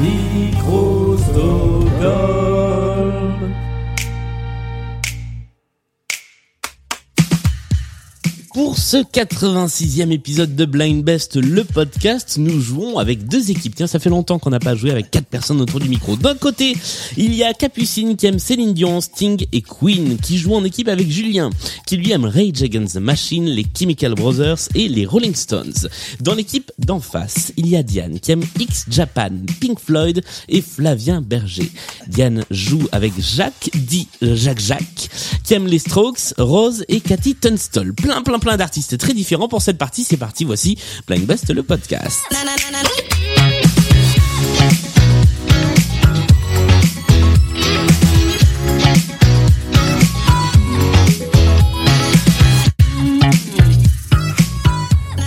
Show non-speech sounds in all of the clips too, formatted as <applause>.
Micro-Stockholm. Pour ce 86e épisode de Blind Best, le podcast, nous jouons avec deux équipes. Tiens, ça fait longtemps qu'on n'a pas joué avec quatre personnes autour du micro. D'un côté, il y a Capucine qui aime Céline Dion, Sting et Queen, qui joue en équipe avec Julien, qui lui aime Rage Against the Machine, les Chemical Brothers et les Rolling Stones. Dans l'équipe d'en face, il y a Diane qui aime X Japan, Pink Floyd et Flavien Berger. Diane joue avec Jacques, dit Jacques Jacques, qui aime les Strokes, Rose et Cathy Tunstall. Plein, plein, plein d'artistes très différents pour cette partie. C'est parti, voici Blind Best, le podcast.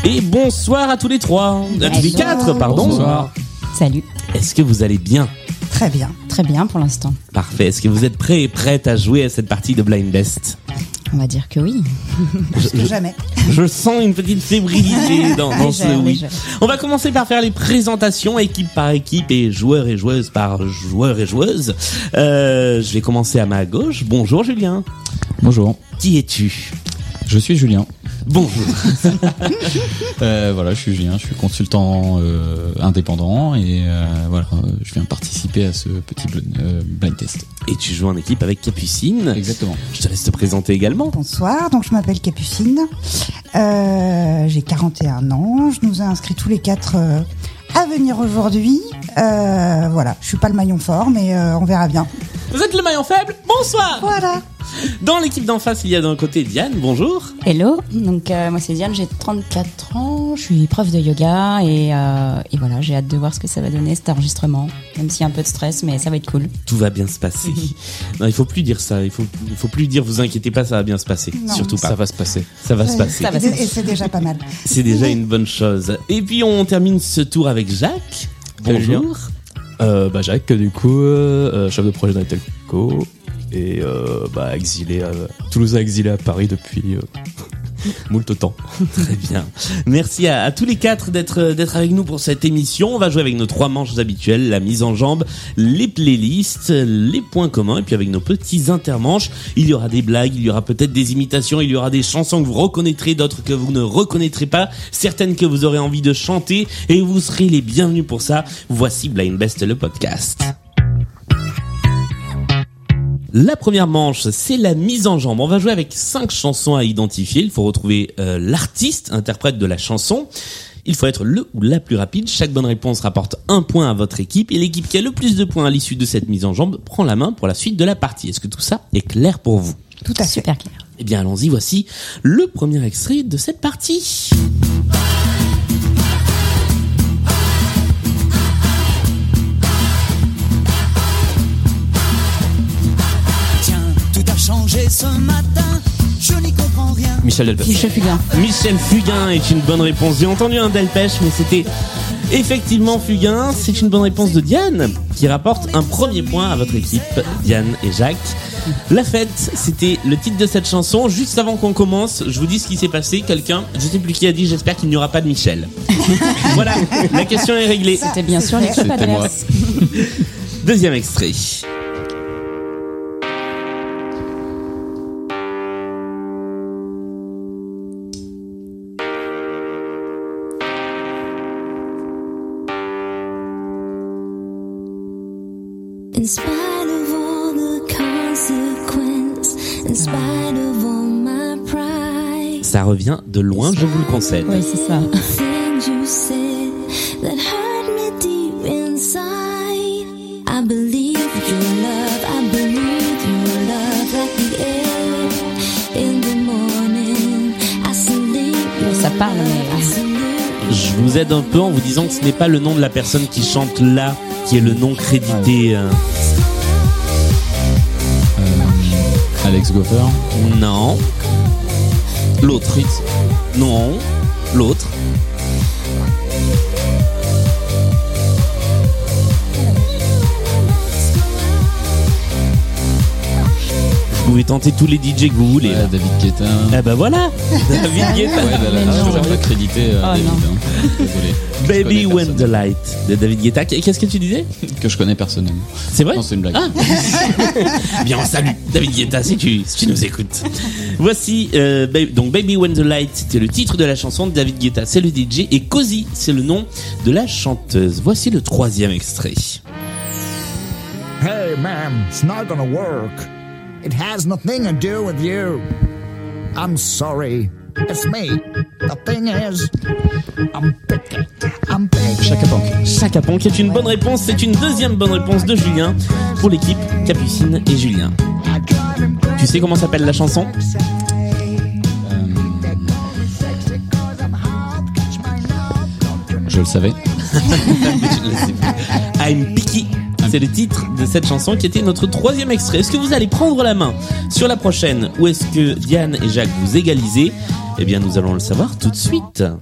Et bonsoir à tous les trois, à tous les quatre, pardon. Bonsoir. Salut. Est-ce que vous allez bien? Très bien. Très bien pour l'instant. Parfait. Est-ce que vous êtes prêts et prêtes à jouer à cette partie de Blind Best On va dire que oui. <laughs> Plus que jamais. Je sens une petite fébrilité <laughs> dans, dans ce oui. On va commencer par faire les présentations équipe par équipe et joueurs et joueuses par joueurs et joueuses. Euh, je vais commencer à ma gauche. Bonjour Julien. Bonjour, Qui es-tu? Je suis Julien. Bonjour. <laughs> Euh, voilà, je suis Julien, je suis consultant euh, indépendant et euh, voilà, je viens participer à ce petit bl- euh, blind test. et tu joues en équipe avec Capucine. Exactement. Je te laisse te présenter également. Bonsoir, donc je m'appelle Capucine. Euh, J'ai 41 ans. Je nous ai inscrits tous les quatre euh, à venir aujourd'hui. Euh, voilà, je suis pas le maillon fort, mais euh, on verra bien. Vous êtes le maillon faible Bonsoir Voilà. Dans l'équipe d'en face, il y a d'un côté Diane. Bonjour. Hello. Donc euh, moi c'est Diane, j'ai 34 ans, je suis prof de yoga et, euh, et voilà, j'ai hâte de voir ce que ça va donner cet enregistrement. Même s'il y a un peu de stress, mais ça va être cool. Tout va bien se passer. <laughs> non, il faut plus dire ça. Il faut, il faut plus dire vous inquiétez pas, ça va bien se passer. Non. Surtout pas. Ça va se passer. Ça va se passer. Ça va Et, se passer. et c'est déjà pas mal. C'est déjà une bonne chose. Et puis on termine ce tour avec Jacques. Bonjour. Euh, bah Jacques, du coup, euh, euh, chef de projet telcos et euh, bah exilé à Toulouse, exilé à Paris depuis <laughs> moult temps. <laughs> Très bien. Merci à, tous les quatre d'être d'être avec nous pour cette émission. On va jouer avec nos trois manches habituelles, la mise en jambe, les playlists, les points communs, et puis avec nos petits intermanches, il y aura des blagues, il y aura peut-être des imitations, il y aura des chansons que vous reconnaîtrez, d'autres que vous ne reconnaîtrez pas, certaines que vous aurez envie de chanter, et vous serez les bienvenus pour ça. Voici Blind Best le podcast. La première manche, c'est la mise en jambe. On va jouer avec cinq chansons à identifier. Il faut retrouver euh, l'artiste, interprète de la chanson. Il faut être le ou la plus rapide. Chaque bonne réponse rapporte un point à votre équipe et l'équipe qui a le plus de points à l'issue de cette mise en jambe prend la main pour la suite de la partie. Est-ce que tout ça est clair pour vous? Tout à fait. Super clair. Eh bien, allons-y. Voici le premier extrait de cette partie. Ce matin, je n'y comprends rien. Michel Delpech. Michel Fugain. Michel Fugain est une bonne réponse. J'ai entendu un Delpech, mais c'était effectivement Fugain. C'est une bonne réponse de Diane, qui rapporte un premier point à votre équipe, Diane et Jacques. La fête, c'était le titre de cette chanson. Juste avant qu'on commence, je vous dis ce qui s'est passé. Quelqu'un, je sais plus qui a dit, j'espère qu'il n'y aura pas de Michel. <laughs> voilà, la question est réglée. C'était bien sûr adverse. Deuxième extrait. Spite of all the consequence, in spite of all my pride, Ça revient de loin, je vous le concède. Oui, c'est ça. things you said that hurt me deep inside. I believe your love, I believe your love like the air in the morning. I salute your Ça parle, mais- Je vous aide un peu en vous disant que ce n'est pas le nom de la personne qui chante là qui est le nom crédité. euh. Euh, Alex Goffer. Non. L'autre. Non. L'autre. Pouvez tenter tous les DJ que vous voulez. Ouais, là. David Guetta. <laughs> Ah bah voilà David Guetta. Ouais, là, là, non. je vais pas créditer euh, Oh, David. hein. Désolé. <laughs> Baby When the. Light de David Guetta. Qu'est-ce que tu disais? Que je connais personnellement. C'est vrai? Non, c'est une blague. Ah <laughs> Bien, on salue David Guetta si tu, si tu nous écoutes. Voici, euh, donc Baby When the Light, c'était le titre de la chanson de David Guetta, c'est le DJ, et Cozy, c'est le nom de la chanteuse. Voici le troisième extrait. Hey, ma'am, it's not gonna work. It has nothing to do with you. I'm sorry. It's me. The thing is, I'm picky. I'm picky. Chaka est une bonne réponse, c'est une deuxième bonne réponse de Julien pour l'équipe Capucine et Julien. Tu sais comment s'appelle la chanson? Euh, love. Don't you je le savais. <laughs> <laughs> I'm Picky. C'est le titre de cette chanson qui était notre troisième extrait. Est-ce que vous allez prendre la main sur la prochaine ou est-ce que Diane et Jacques vous égalisez Eh bien, nous allons le savoir tout de suite. Euh.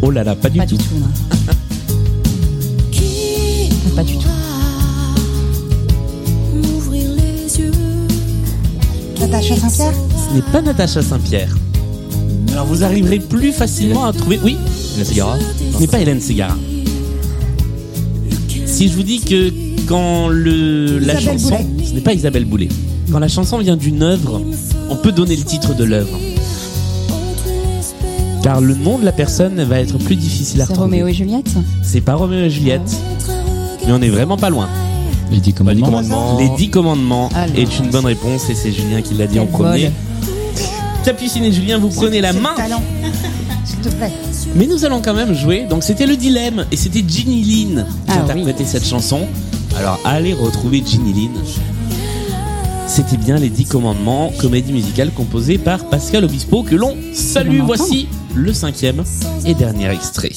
Oh là là, pas du Pas tout. du tout, non. <laughs> Pas du tout. M'ouvrir les yeux. Natacha Saint-Pierre Ce n'est pas Natacha Saint-Pierre. Alors vous arriverez plus facilement à trouver. Oui, La Cigara ce n'est pas Hélène Ségara. Si je vous dis que quand le la Isabelle chanson, Boulay. ce n'est pas Isabelle Boulay. Quand la chanson vient d'une œuvre, on peut donner le titre de l'œuvre. Car le nom de la personne va être plus difficile à C'est retrouver. Roméo et Juliette C'est pas Roméo et Juliette, mais on est vraiment pas loin. Les dix Pas dit commandements. commandement. Les dix commandements Alors. est une bonne réponse et c'est Julien qui l'a dit en premier. Capucine et Julien, vous prenez la main. talent. S'il te plaît. Mais nous allons quand même jouer. Donc c'était le dilemme et c'était Ginny Lynn qui Ah interprétait cette chanson. Alors allez retrouver Ginny Lynn. C'était bien les 10 commandements, comédie musicale composée par Pascal Obispo que l'on salue. Voici le cinquième et dernier extrait.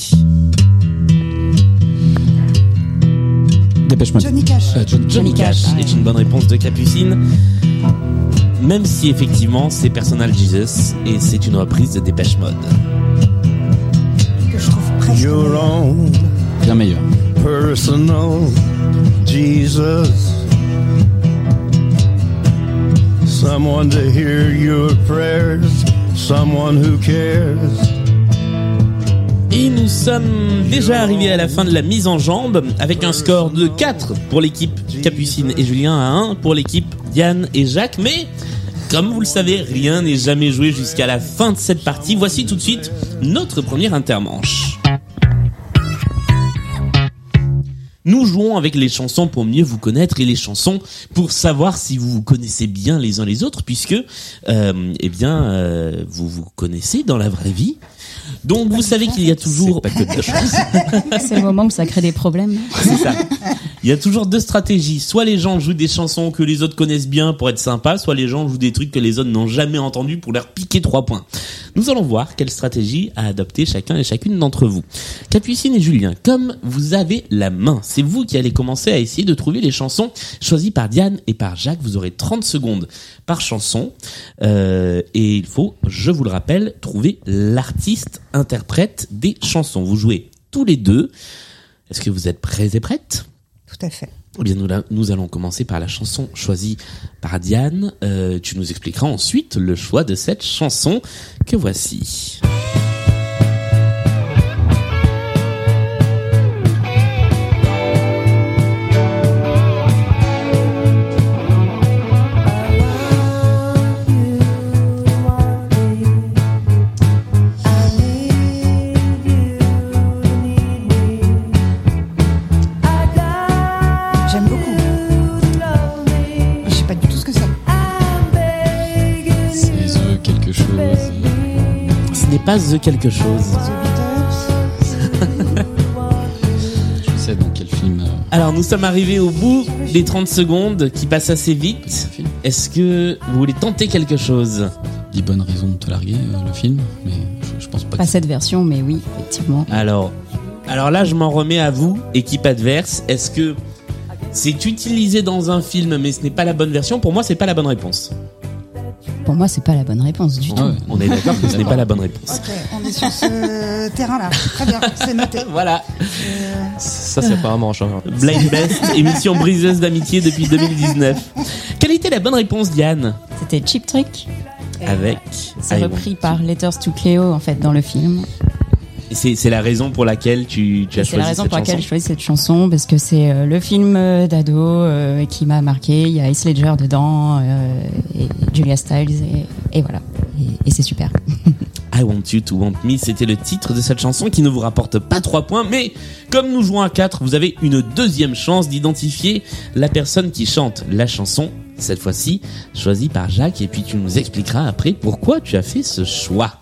Dépêche Mode. Johnny Cash. Euh, John- Johnny Cash est une bonne réponse de Capucine. Même si effectivement c'est Personal Jesus et c'est une reprise de Dépêche Mode. Que je trouve presque. Your own Bien meilleur. personal Jesus. Someone to hear your prayers, someone who cares. Nous sommes déjà arrivés à la fin de la mise en jambe avec un score de 4 pour l'équipe Capucine et Julien à 1 pour l'équipe Diane et Jacques. Mais comme vous le savez, rien n'est jamais joué jusqu'à la fin de cette partie. Voici tout de suite notre première intermanche. Nous jouons avec les chansons pour mieux vous connaître et les chansons pour savoir si vous vous connaissez bien les uns les autres puisque euh, eh bien euh, vous vous connaissez dans la vraie vie. Donc vous savez qu'il y a toujours. <laughs> C'est le moment où ça crée des problèmes. c'est ça. Il y a toujours deux stratégies. Soit les gens jouent des chansons que les autres connaissent bien pour être sympas, soit les gens jouent des trucs que les autres n'ont jamais entendus pour leur piquer trois points. Nous allons voir quelle stratégie a adopté chacun et chacune d'entre vous. Capucine et Julien, comme vous avez la main, c'est vous qui allez commencer à essayer de trouver les chansons choisies par Diane et par Jacques. Vous aurez 30 secondes par chanson. Euh, et il faut, je vous le rappelle, trouver l'artiste interprète des chansons. Vous jouez tous les deux. Est-ce que vous êtes prêts et prêtes? Tout à fait. eh bien, nous, nous allons commencer par la chanson choisie par Diane. Euh, tu nous expliqueras ensuite le choix de cette chanson que voici. The quelque chose. <laughs> Je sais dans quel film. euh, Alors, nous sommes arrivés au bout des 30 secondes qui passent assez vite. Est-ce que vous voulez tenter quelque chose? 10 bonnes raisons de te larguer, euh, le film. Mais je, je pense pas Pas que cette version, mais oui, effectivement. Alors, alors là, je m'en remets à vous, équipe adverse. Est-ce que C'est utilisé dans un film, mais ce n'est pas la bonne version? Pour moi, c'est pas la bonne réponse. Pour moi, c'est pas la bonne réponse du tout. On est d'accord que ce n'est pas la bonne réponse. Ok, on est sur ce <laughs> terrain-là. Très bien, c'est noté. <laughs> Voilà. Ça, c'est apparemment en changeant. <laughs> Blind Best, émission briseuse d'amitié depuis 2019. Quelle était la bonne réponse, Diane? C'était Cheap Trick. Avec. C'est I repris par Letters to Cleo en fait dans le film. C'est c'est la raison pour laquelle tu, tu as C'est choisi la raison cette pour laquelle chanson. je choisis cette chanson parce que c'est euh, le film euh, d'ado euh, qui m'a marqué. Il y a Heath Ledger dedans euh, et Julia Stiles et, et voilà. Et, et c'est super. <laughs> I Want You to Want Me, c'était le titre de cette chanson qui ne vous rapporte pas 3 points, mais comme nous jouons à 4, vous avez une deuxième chance d'identifier la personne qui chante la chanson, cette fois-ci choisie par Jacques, et puis tu nous expliqueras après pourquoi tu as fait ce choix.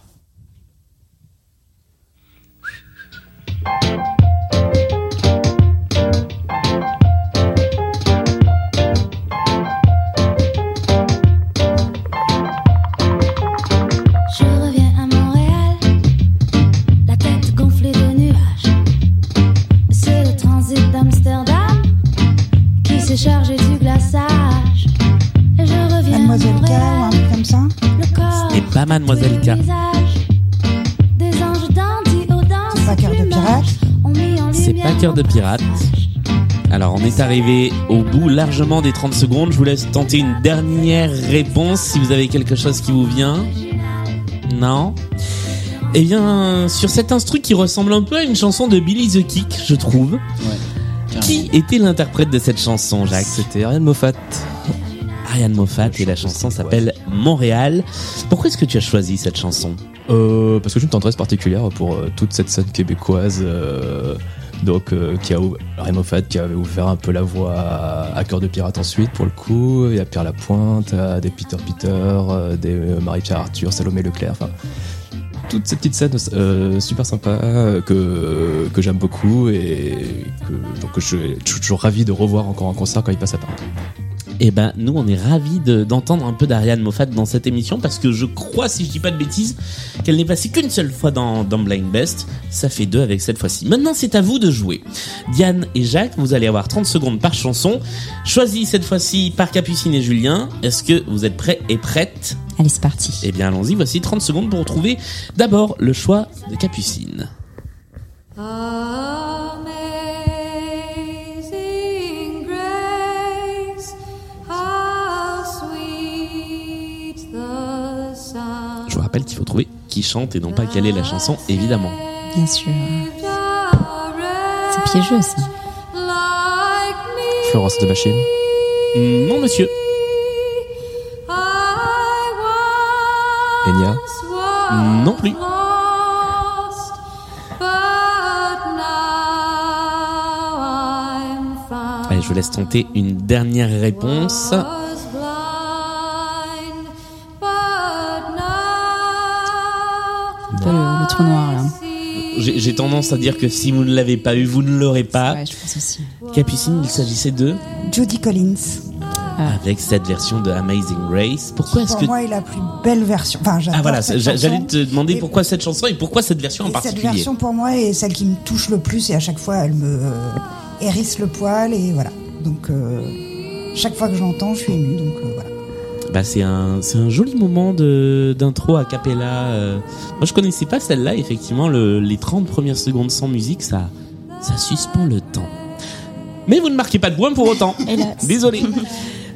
Pirate. Alors on est arrivé au bout largement des 30 secondes, je vous laisse tenter une dernière réponse si vous avez quelque chose qui vous vient. Non? Eh bien, sur cet instru qui ressemble un peu à une chanson de Billy the Kick, je trouve. Qui était l'interprète de cette chanson, Jacques? C'était Ariane Moffat. Ariane Moffat et la chanson s'appelle Montréal. Pourquoi est-ce que tu as choisi cette chanson? Euh, parce que j'ai une tendresse particulière pour euh, toute cette scène québécoise. euh, donc, euh, qui a Ariane Moffat qui avait ouvert un peu la voie à, à Cœur de Pirate ensuite, pour le coup. Il y a Pierre Lapointe, à des Peter Peter, euh, des euh, Marie-Pierre Arthur, Salomé Leclerc. Enfin, toute cette petite scène euh, super sympa euh, que, que j'aime beaucoup et que, donc, je suis toujours ravi de revoir encore en concert quand il passe à Paris. Eh ben, nous, on est ravis de- d'entendre un peu d'Ariane Moffat dans cette émission parce que je crois, si je dis pas de bêtises, qu'elle n'est passée qu'une seule fois dans, dans Blind Best. Ça fait deux avec cette fois-ci. Maintenant, c'est à vous de jouer. Diane et Jacques, vous allez avoir 30 secondes par chanson. Choisie cette fois-ci par Capucine et Julien. Est-ce que vous êtes prêts et prêtes? Allez, c'est parti. Eh bien, allons-y. Voici 30 secondes pour trouver d'abord le choix de Capucine. Rappelle qu'il faut trouver qui chante et non pas quelle est la chanson, évidemment. Bien sûr. C'est piégeux ça. Florence de Machine. Non, monsieur. Enya. Non plus. Allez, je vous laisse tenter une dernière réponse. J'ai tendance à dire que si vous ne l'avez pas eu, vous ne l'aurez pas. Ouais, je pense aussi. Capucine, il s'agissait de Judy Collins. avec cette version de Amazing Grace. Pourquoi est-ce Pour que moi, est la plus belle version. Enfin, ah voilà, j'allais te demander Et- pourquoi cette chanson et pourquoi cette version en et cette particulier. version, pour moi, est celle qui me touche le plus et à chaque fois, elle me euh, hérisse le poil et voilà. Donc, euh, chaque fois que je l'entends, je suis émue. Donc, euh, voilà. Bah c'est un c'est un joli moment de d'intro a cappella. euh. Moi je connaissais pas celle-là. Effectivement, le, les 30 premières secondes sans musique, ça ça suspend le temps. Mais vous ne marquez pas de points pour autant. <laughs> Désolé.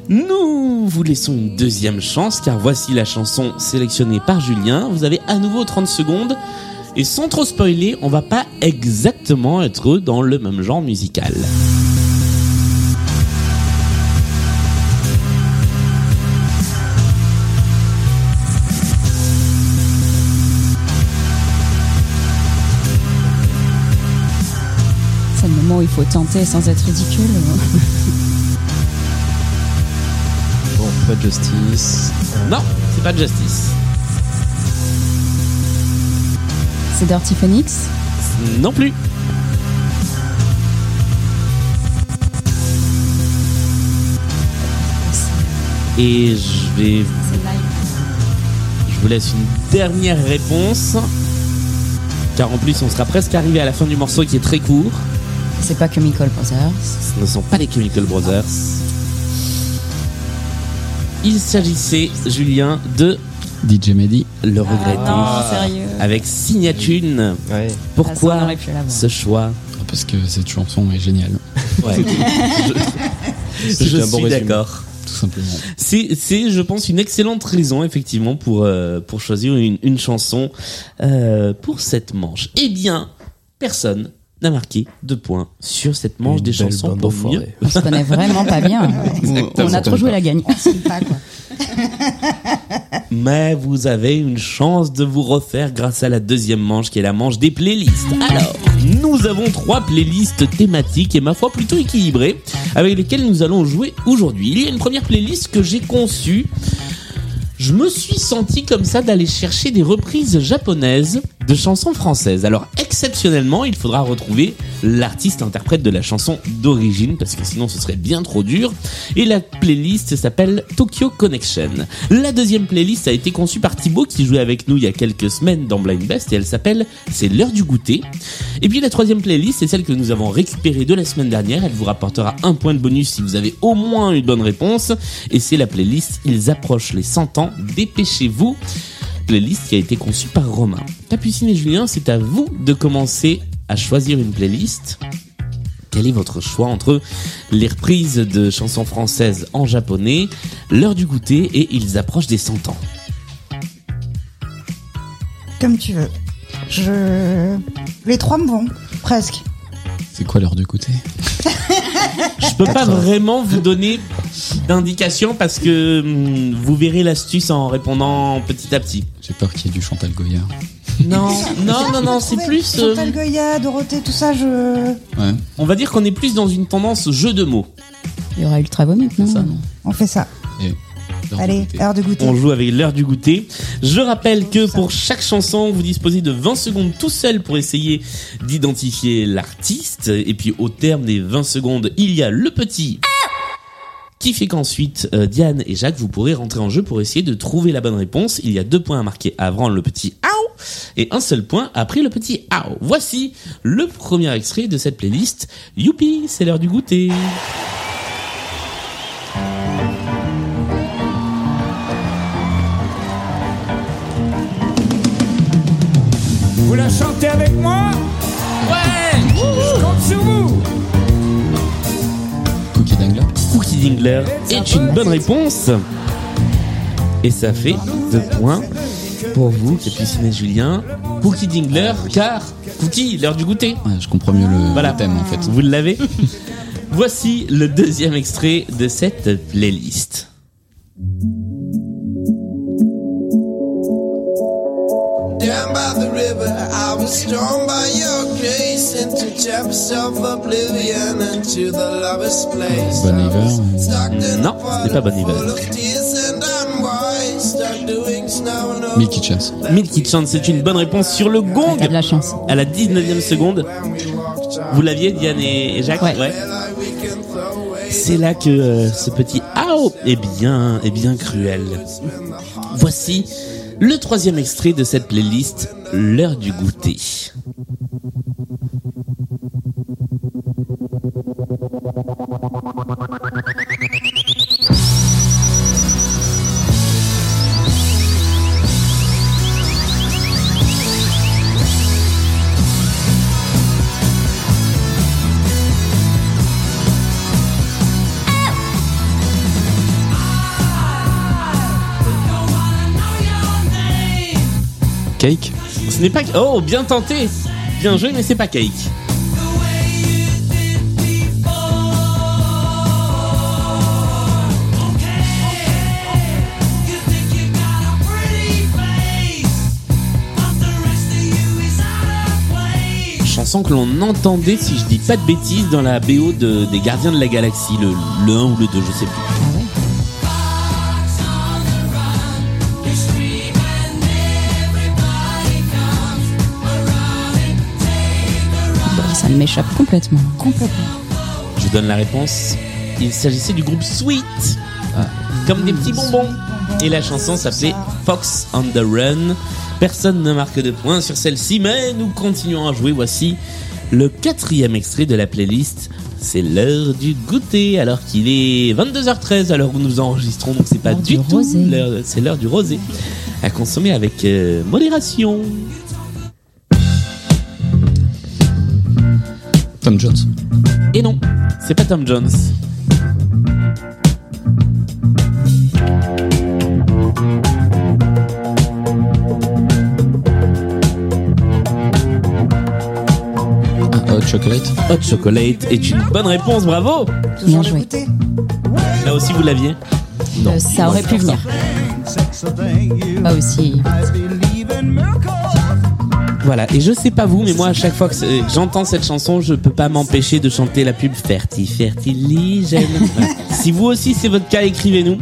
Nous vous laissons une deuxième chance car voici la chanson sélectionnée par Julien. Vous avez à nouveau 30 secondes et sans trop spoiler, on va pas exactement être dans le même genre musical. Moment où il faut tenter sans être ridicule. Bon, pas de justice. Non, c'est pas Justice. C'est Dirty Phoenix? Non plus. Et je vais C'est live. Je vous laisse une dernière réponse. Car en plus, on sera presque arrivé à la fin du morceau qui est très court. C'est pas Chemical Brothers. Ce ne sont pas les Chemical Brothers. Il s'agissait, Julien, de DJ Mehdi. le regretter Non, sérieux. avec Signatune. Ouais. Ah, Pourquoi l'avoir. ce choix Parce que cette chanson est géniale, Ouais. <laughs> je C'est je suis d'accord. tout simplement. C'est, c'est, je pense, une excellente raison effectivement pour euh, pour choisir une, une chanson euh, pour cette manche. Eh bien, personne n'a marqué de points sur cette manche Une des chansons pour. On se connaît vraiment pas bien. <laughs> Exactement. On a trop joué la gagne. C'est pas quoi. Mais vous avez une chance de vous refaire grâce à la deuxième manche qui est la manche des playlists. Alors, nous avons trois playlists thématiques et ma foi plutôt équilibrées avec lesquelles nous allons jouer aujourd'hui. Il y a une première playlist que j'ai conçue. Je me suis senti comme ça d'aller chercher des reprises japonaises de chansons françaises. Alors exceptionnellement, il faudra retrouver l'artiste interprète de la chanson d'origine parce que sinon ce serait bien trop dur. Et la playlist s'appelle Tokyo Connection. La deuxième playlist a été conçue par Thibaut qui jouait avec nous il y a quelques semaines dans Blind Best et elle s'appelle C'est l'heure du goûter. Et puis la troisième playlist, c'est celle que nous avons récupérée de la semaine dernière. Elle vous rapportera un point de bonus si vous avez au moins une bonne réponse. Et c'est la playlist Ils approchent les 100 ans. Dépêchez-vous. Playlist qui a été conçue par Romain. Capucine et Julien, c'est à vous de commencer à choisir une playlist. Quel est votre choix entre les reprises de chansons françaises en japonais, l'heure du goûter et Ils approchent des 100 ans? Comme tu veux. Je. Les trois me vont, presque. C'est quoi l'heure de goûter Je peux pas vraiment vous donner d'indications parce que hum, vous verrez l'astuce en répondant petit à petit. J'ai peur qu'il y ait du Chantal Goya. Non, non, non, non, c'est plus. euh, Chantal Goya, Dorothée, tout ça, je. Ouais. on va dire qu'on est plus dans une tendance jeu de mots. Il y aura Ultra Vomit, non? Ça. On fait ça. Et Allez, goûter. heure de goûter. On joue avec l'heure du goûter. Je rappelle que pour chaque chanson, vous disposez de 20 secondes tout seul pour essayer d'identifier l'artiste. Et puis au terme des 20 secondes, il y a le petit qui fait qu'ensuite euh, Diane et Jacques vous pourrez rentrer en jeu pour essayer de trouver la bonne réponse. Il y a deux points à marquer avant le petit Aou et un seul point après le petit Aou. Voici le premier extrait de cette playlist. Youpi, c'est l'heure du goûter. Vous la chantez avec moi Ouais Je compte sur vous Cookie Dangler. Cookie Dingler est une bonne réponse. Et ça fait deux points pour vous, Capucine et Julien. Cookie Dingler, car Cookie, l'heure du goûter. Ouais, je comprends mieux le, Voilà. le thème en fait. Vous l'avez <laughs> Voici le deuxième extrait de cette playlist. I was drawn by your grace into chapters of oblivion and to the lover's place. Bon Iver. Stuck in Non, ce n'est pas Bon Milky Chance. Milky Chance, c'est une bonne réponse sur le gong T'as de la chance. à la 19e seconde. Vous l'aviez, Diane et Jacques Ouais. C'est là que euh, ce petit Ao est bien, est bien cruel. Voici le troisième extrait de cette playlist, l'heure du goûter. Cake Ce n'est pas... Oh, bien tenté Bien joué, mais c'est pas Cake. Chanson que l'on entendait, si je dis pas de bêtises, dans la BO de, des Gardiens de la Galaxie, le, le 1 ou le 2, je sais plus. Ça m'échappe complètement. Complètement. Je vous donne la réponse. Il s'agissait du groupe Sweet. Comme des petits bonbons. Et la chanson s'appelait Fox on the Run. Personne ne marque de points sur celle-ci, mais nous continuons à jouer. Voici Le quatrième extrait de la playlist, c'est l'heure du goûter, alors qu'il est 22h13 à l'heure où nous enregistrons, donc c'est pas du du tout l'heure- c'est l'heure du rosé. À consommer avec euh, modération. Tom Jones. Et non, c'est pas Tom Jones. Ah, Hot Chocolate. Hot Chocolate est une bonne réponse, bravo Toujours Bien joué. Là aussi vous l'aviez Euh, ça aurait pu venir. Pas aussi. Voilà, et je sais pas vous, mais moi à chaque fois que j'entends cette chanson, je peux pas m'empêcher de chanter la pub Ferti Fertiligène. <laughs> Voilà. Si vous aussi c'est votre cas, écrivez-nous.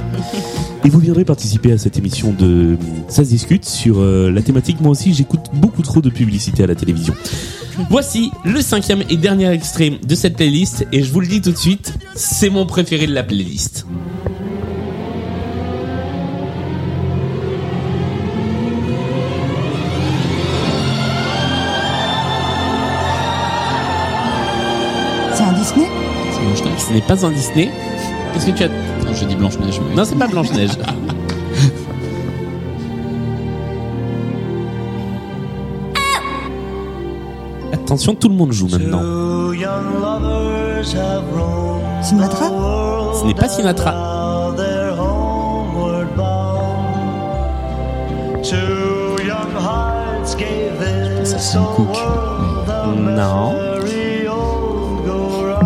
Et vous viendrez participer à cette émission de Ça se discute sur euh, la thématique. Moi aussi, j'écoute beaucoup trop de publicité à la télévision. Voici le cinquième et dernier extrait de cette playlist, et je vous le dis tout de suite, c'est mon préféré de la playlist. Ce n'est pas un Disney. Qu'est-ce que tu as Non, j'ai dit Blanche-Neige. mais- Non, c'est pas Blanche-Neige. <laughs> Attention, tout le monde joue maintenant. Sinatra? Ce n'est pas Sinatra. cook. world a Non.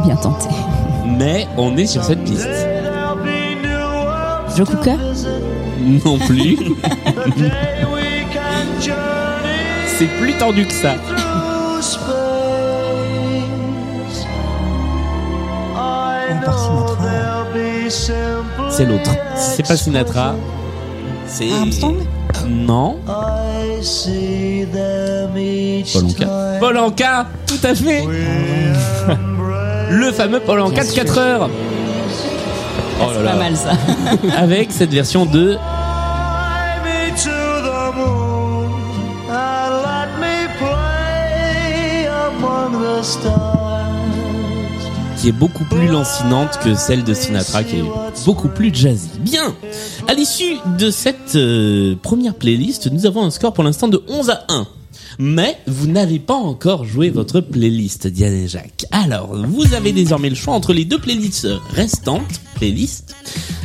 Bien tenté. Mais on est sur cette piste. Joe visit Non plus. the day we can journey C'est plus tendu que ça. C'est l'autre. C'est pas Sinatra, c'est. Armstrong Non. Paul Anka. time Paul Anka, tout à fait. Le fameux Paul Anka de 4 heures. Oh là C'est là. pas mal ça. <laughs> Avec cette version de Fly me to the moon and let me play among the stars. qui est beaucoup plus lancinante que celle de Sinatra, qui est beaucoup plus jazzy. Bien À l'issue de cette euh, première playlist, nous avons un score pour l'instant de 11 à 1. Mais vous n'avez pas encore joué votre playlist, Diane et Jacques. Alors, vous avez désormais le choix entre les deux playlists restantes, playlists,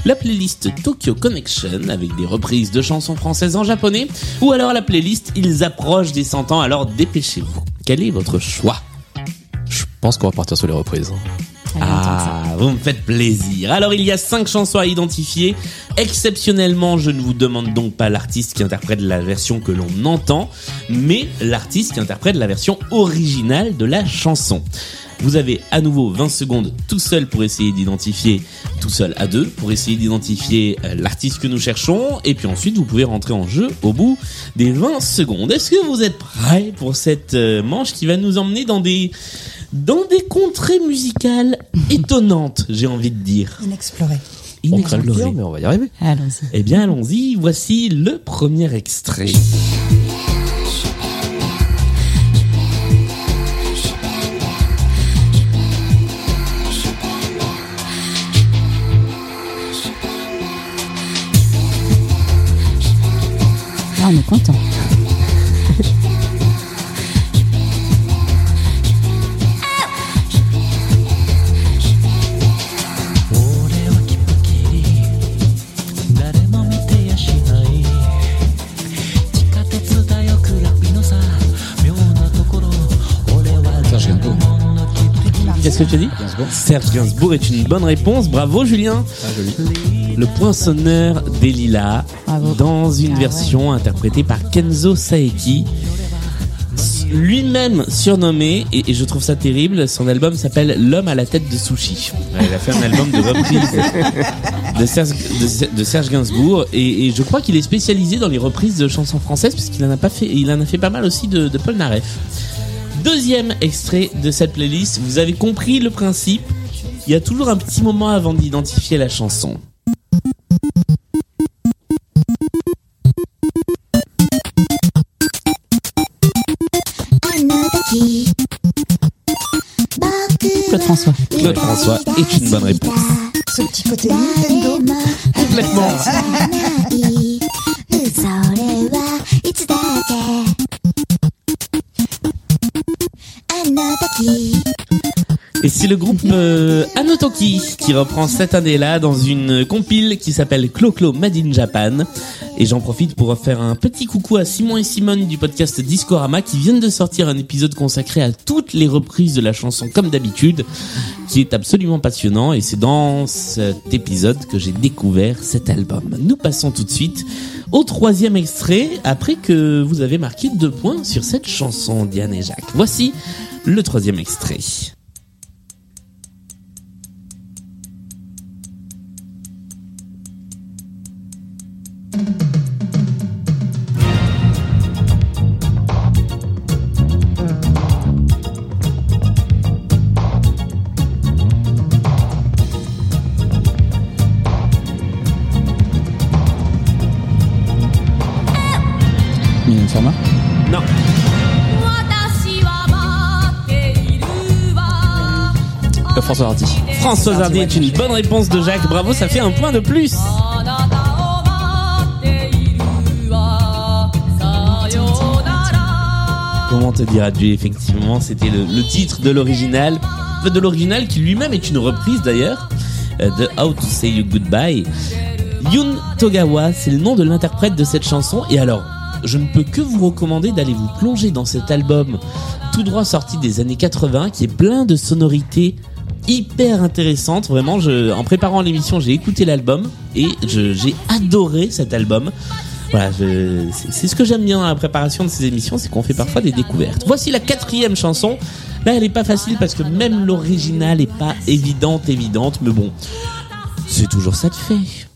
la playlist Tokyo Connection avec des reprises de chansons françaises en japonais, ou alors la playlist Ils approchent des 100 ans, alors dépêchez-vous. Quel est votre choix? Je pense qu'on va partir sur les reprises. Ah, vous me faites plaisir. Alors, il y a cinq chansons à identifier. Exceptionnellement, je ne vous demande donc pas l'artiste qui interprète la version que l'on entend, mais l'artiste qui interprète la version originale de la chanson. Vous avez à nouveau 20 secondes tout seul pour essayer d'identifier, tout seul à deux, pour essayer d'identifier euh, l'artiste que nous cherchons, et puis ensuite vous pouvez rentrer en jeu au bout des 20 secondes. Est-ce que vous êtes prêts pour cette euh, manche qui va nous emmener dans des dans des contrées musicales étonnantes, j'ai envie de dire. Inexploré. On craint le Inexplorées. pire, mais on va y arriver. Allons-y. Eh bien, allons-y. Voici le premier extrait. Là, on est content. Qu'est-ce que tu dis Serge Gainsbourg est une bonne réponse. Bravo, Julien. Ah, joli. Le poinçonneur des lilas Bravo. dans une Ah version interprétée par Kenzo Saeki. Lui-même surnommé, et, et je trouve ça terrible, son album s'appelle L'homme à la tête de sushi. Ouais, il a fait un album de reprise <laughs> de Serge, de Ser- de Serge Gainsbourg, et, et je crois qu'il est spécialisé dans les reprises de chansons françaises, parce qu'il en a pas fait, il en a fait pas mal aussi de, de Paul Naref. Deuxième extrait de cette playlist, vous avez compris le principe, il y a toujours un petit moment avant d'identifier la chanson. Claude François. Claude François est une bonne réponse. Ce petit côté Nintendo. Complètement. <laughs> Et c'est le groupe euh, Anotoki qui reprend cette année-là dans une compile qui s'appelle Clo-Clo Made in Japan. Et j'en profite pour faire un petit coucou à Simon et Simone du podcast Discorama qui viennent de sortir un épisode consacré à toutes les reprises de la chanson comme d'habitude, qui est absolument passionnant et c'est dans cet épisode que j'ai découvert cet album. Nous passons tout de suite au troisième extrait après que vous avez marqué deux points sur cette chanson Diane et Jacques. Voici le troisième extrait. François Hardy. François Hardy est une bonne réponse de Jacques. Bravo, ça fait un point de plus. Comment te dire adieu Effectivement, c'était le, le titre de l'original, de l'original qui lui-même est une reprise d'ailleurs euh, de How to Say You Goodbye. Yun Togawa, c'est le nom de l'interprète de cette chanson. Et alors, je ne peux que vous recommander d'aller vous plonger dans cet album tout droit sorti des années 80 qui est plein de sonorités hyper intéressantes. Vraiment, je, en préparant l'émission, j'ai écouté l'album et j'ai adoré cet album. Voilà, c'est ce que j'aime bien dans la préparation de ces émissions, c'est qu'on fait parfois des découvertes. Voici la quatrième chanson. Là, elle est pas facile parce que même l'original est pas évidente, évidente, mais bon, c'est toujours ça de fait.「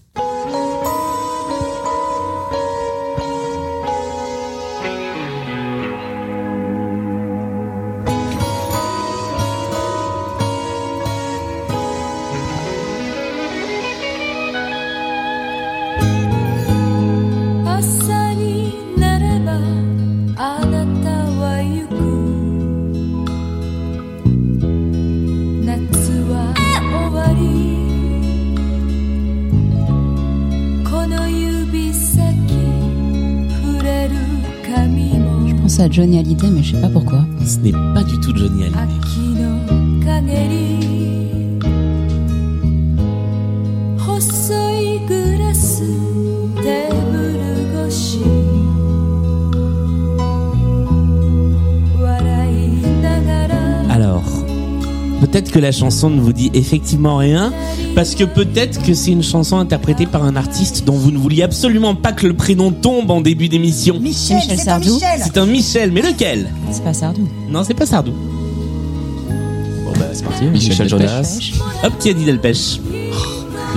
la chanson ne vous dit effectivement rien, parce que peut-être que c'est une chanson interprétée par un artiste dont vous ne vouliez absolument pas que le prénom tombe en début d'émission. Michel, Michel c'est un Sardou. Michel. C'est un Michel, mais lequel? C'est pas Sardou. Non, c'est pas Sardou. Bon bah c'est parti. Michel Michel, Delpech. Jonas. Hop, qui a dit Delpech?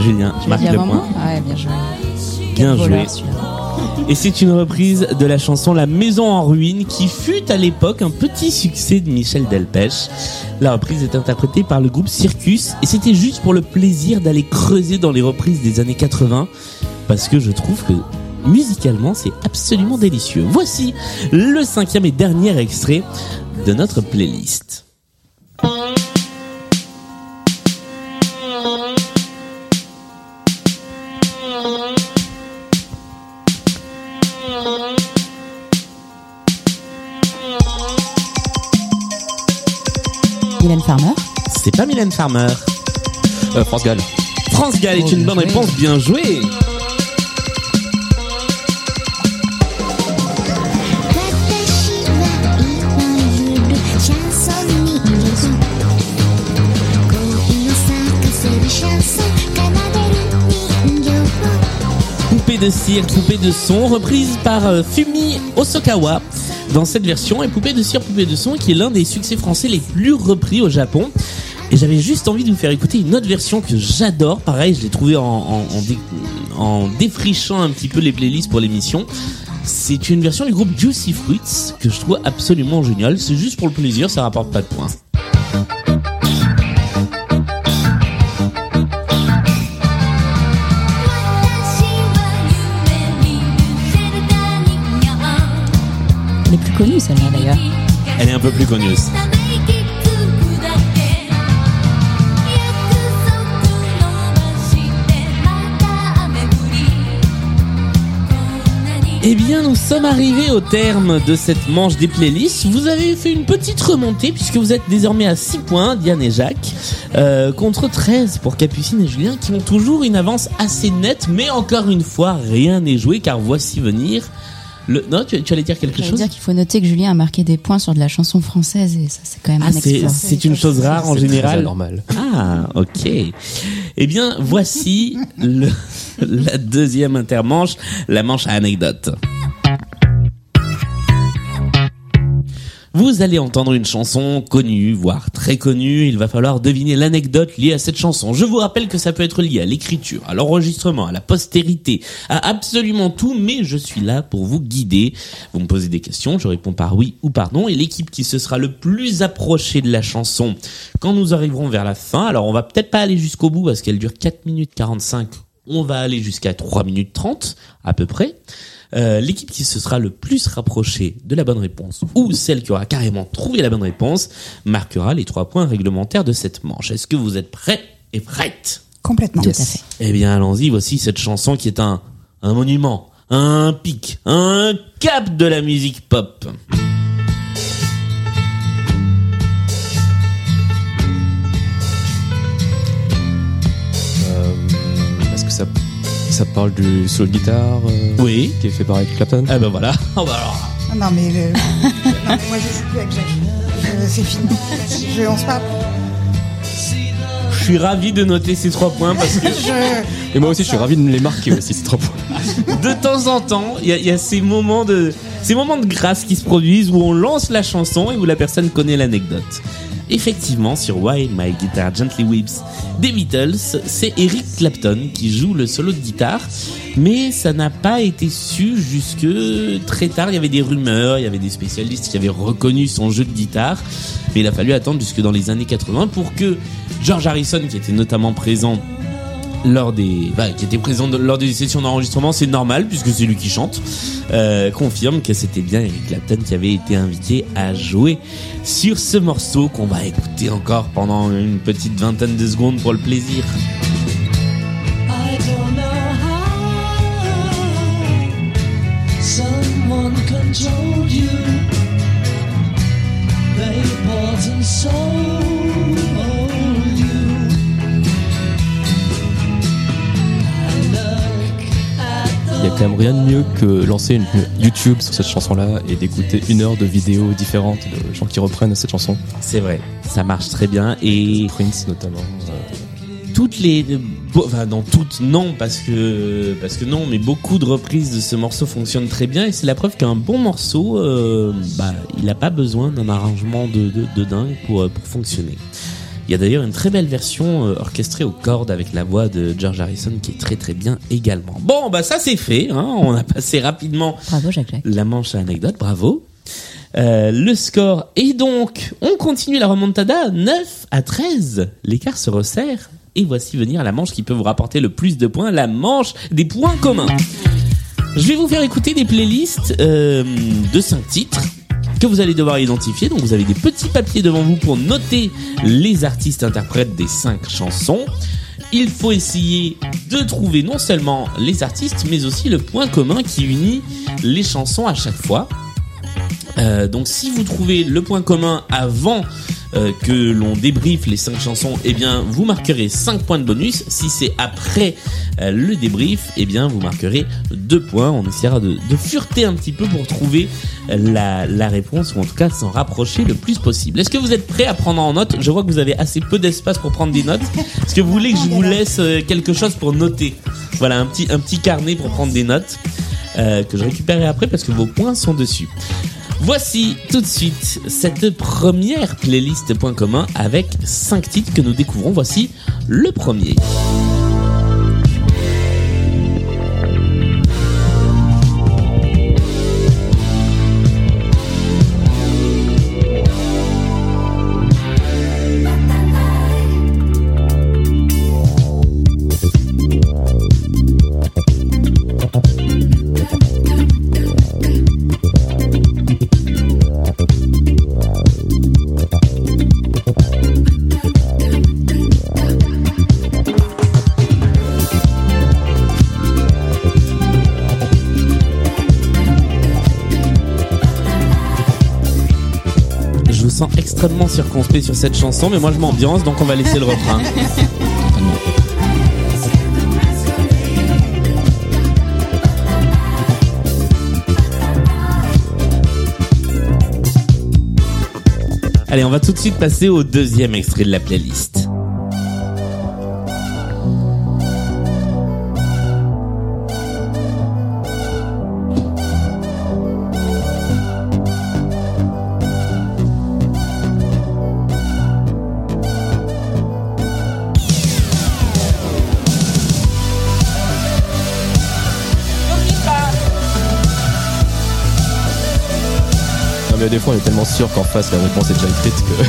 Julien, l'as marque le point. Ouais, bien joué. Bien Quel joué. voleur. Et c'est une reprise de la chanson La Maison en ruine qui fut à l'époque un petit succès de Michel Delpech. La reprise est interprétée par le groupe Circus et c'était juste pour le plaisir d'aller creuser dans les reprises des années 80 parce que je trouve que musicalement c'est absolument délicieux. Voici le cinquième et dernier extrait de notre playlist. Farmer C'est pas Mylène Farmer. Euh, France Gall. France Gall est une bonne réponse, bien joué. Poupée de cire, poupée de son, reprise par Fumi Osokawa dans cette version. Et Poupée de cire, poupée de son, qui est l'un des succès français les plus repris au Japon. Et j'avais juste envie de vous faire écouter une autre version que j'adore. Pareil, je l'ai trouvé en, en défrichant un petit peu les playlists pour l'émission. C'est une version du groupe Juicy Fruits que je trouve absolument géniale. C'est juste pour le plaisir, ça rapporte pas de points. Elle est un peu plus connue. Eh bien, nous sommes arrivés au terme de cette manche des playlists. Vous avez fait une petite remontée puisque vous êtes désormais à 6 points, Diane et Jacques, euh, contre 13 pour Capucine et Julien qui ont toujours une avance assez nette, mais encore une fois, rien n'est joué car voici venir le... Non, tu, tu allais dire quelque chose dire qu'il faut noter que Julien a marqué des points sur de la chanson française et ça c'est quand même Ah, un c'est exploit. c'est une chose rare en général. anormal. Ah, ok. Eh bien, voici le- <laughs> la deuxième intermanche, la manche à anecdote. Vous allez entendre une chanson connue, voire très connue. Il va falloir deviner l'anecdote liée à cette chanson. Je vous rappelle que ça peut être lié à l'écriture, à l'enregistrement, à la postérité, à absolument tout, mais je suis là pour vous guider. Vous me posez des questions, je réponds par oui ou par non, et l'équipe qui se sera le plus approchée de la chanson quand nous arriverons vers la fin, alors on va peut-être pas aller jusqu'au bout parce qu'elle dure 4 minutes 45, on va aller jusqu'à 3 minutes 30 à peu près. Euh, l'équipe qui se sera le plus rapprochée de la bonne réponse ou celle qui aura carrément trouvé la bonne réponse marquera les trois points réglementaires de cette manche. Est-ce que vous êtes prêts et prêtes? Complètement. Tout à fait. Eh bien, allons-y. Voici cette chanson qui est un, un monument, un pic, un cap de la musique pop. Euh, Est-ce que ça, ça parle du solo de guitare euh, Oui. qui est fait par Eric Clapton? Ah ben voilà. Oh <laughs> bah alors. Ah Non mais, le- non, mais moi je joue plus avec Jacques. Je- C'est fini. Je lance pas. Je suis ravi de noter ces trois points parce que <laughs> Je... Et moi aussi, je suis ravi de les marquer aussi, ces trois points. <laughs> de temps en temps, il y a, il y a ces moments de ces moments de grâce qui se produisent où on lance la chanson et où la personne connaît l'anecdote. Effectivement, sur Why My Guitar Gently Weeps des Beatles, c'est Eric Clapton qui joue le solo de guitare, mais ça n'a pas été su jusque très tard. Il y avait des rumeurs, il y avait des spécialistes qui avaient reconnu son jeu de guitare, mais il a fallu attendre jusque dans les années 80 pour que George Harrison, qui était notamment présent lors des, bah, qui était présent lors des sessions d'enregistrement, c'est normal puisque c'est lui qui chante, euh, confirme que c'était bien Eric Clapton qui avait été invité à jouer sur ce morceau qu'on va écouter encore pendant une petite vingtaine de secondes pour le plaisir. Quand même rien de mieux que lancer une YouTube sur cette chanson-là et d'écouter une heure de vidéos différentes de gens qui reprennent cette chanson. C'est vrai, ça marche très bien et Prince notamment. euh, toutes les bo- enfin dans toutes non parce que parce que non mais beaucoup de reprises de ce morceau fonctionnent très bien et c'est la preuve qu'un bon morceau euh, bah il n'a pas besoin d'un arrangement de, de, de dingue pour euh, pour fonctionner il y a d'ailleurs une très belle version euh, orchestrée aux cordes avec la voix de George Harrison qui est très très bien également bon bah ça c'est fait hein, on a passé rapidement Bravo Jacques Jacques. la manche à anecdote, bravo. Euh, le score est donc, on continue la remontada, 9 à 13. L'écart se resserre. Et voici venir la manche qui peut vous rapporter le plus de points, la manche des points communs. Je vais vous faire écouter des playlists euh, de 5 titres que vous allez devoir identifier. Donc vous avez des petits papiers devant vous pour noter les artistes interprètes des 5 chansons. Il faut essayer de trouver non seulement les artistes, mais aussi le point commun qui unit les chansons à chaque fois. Euh, donc si vous trouvez le point commun avant euh, que l'on débriefe les cinq chansons, eh bien vous marquerez 5 points de bonus. Si c'est après euh, le débrief, eh bien vous marquerez 2 points. On essaiera de, de fureter un petit peu pour trouver euh, la, la réponse ou en tout cas s'en rapprocher le plus possible. Est-ce que vous êtes prêts à prendre en note? Je vois que vous avez assez peu d'espace pour prendre des notes. Est-ce que vous voulez que je vous laisse euh, quelque chose pour noter? Voilà un petit, un petit carnet pour prendre des notes euh, que je récupérerai après parce que vos points sont dessus. Voici tout de suite cette première playlist point commun avec 5 titres que nous découvrons. Voici le premier. Extrêmement circonspect sur cette chanson, mais moi je m'ambiance, donc on va laisser le refrain. Allez, on va tout de suite passer au deuxième extrait de la playlist. Des fois, on est tellement sûr qu'en face, la réponse est déjà écrite que.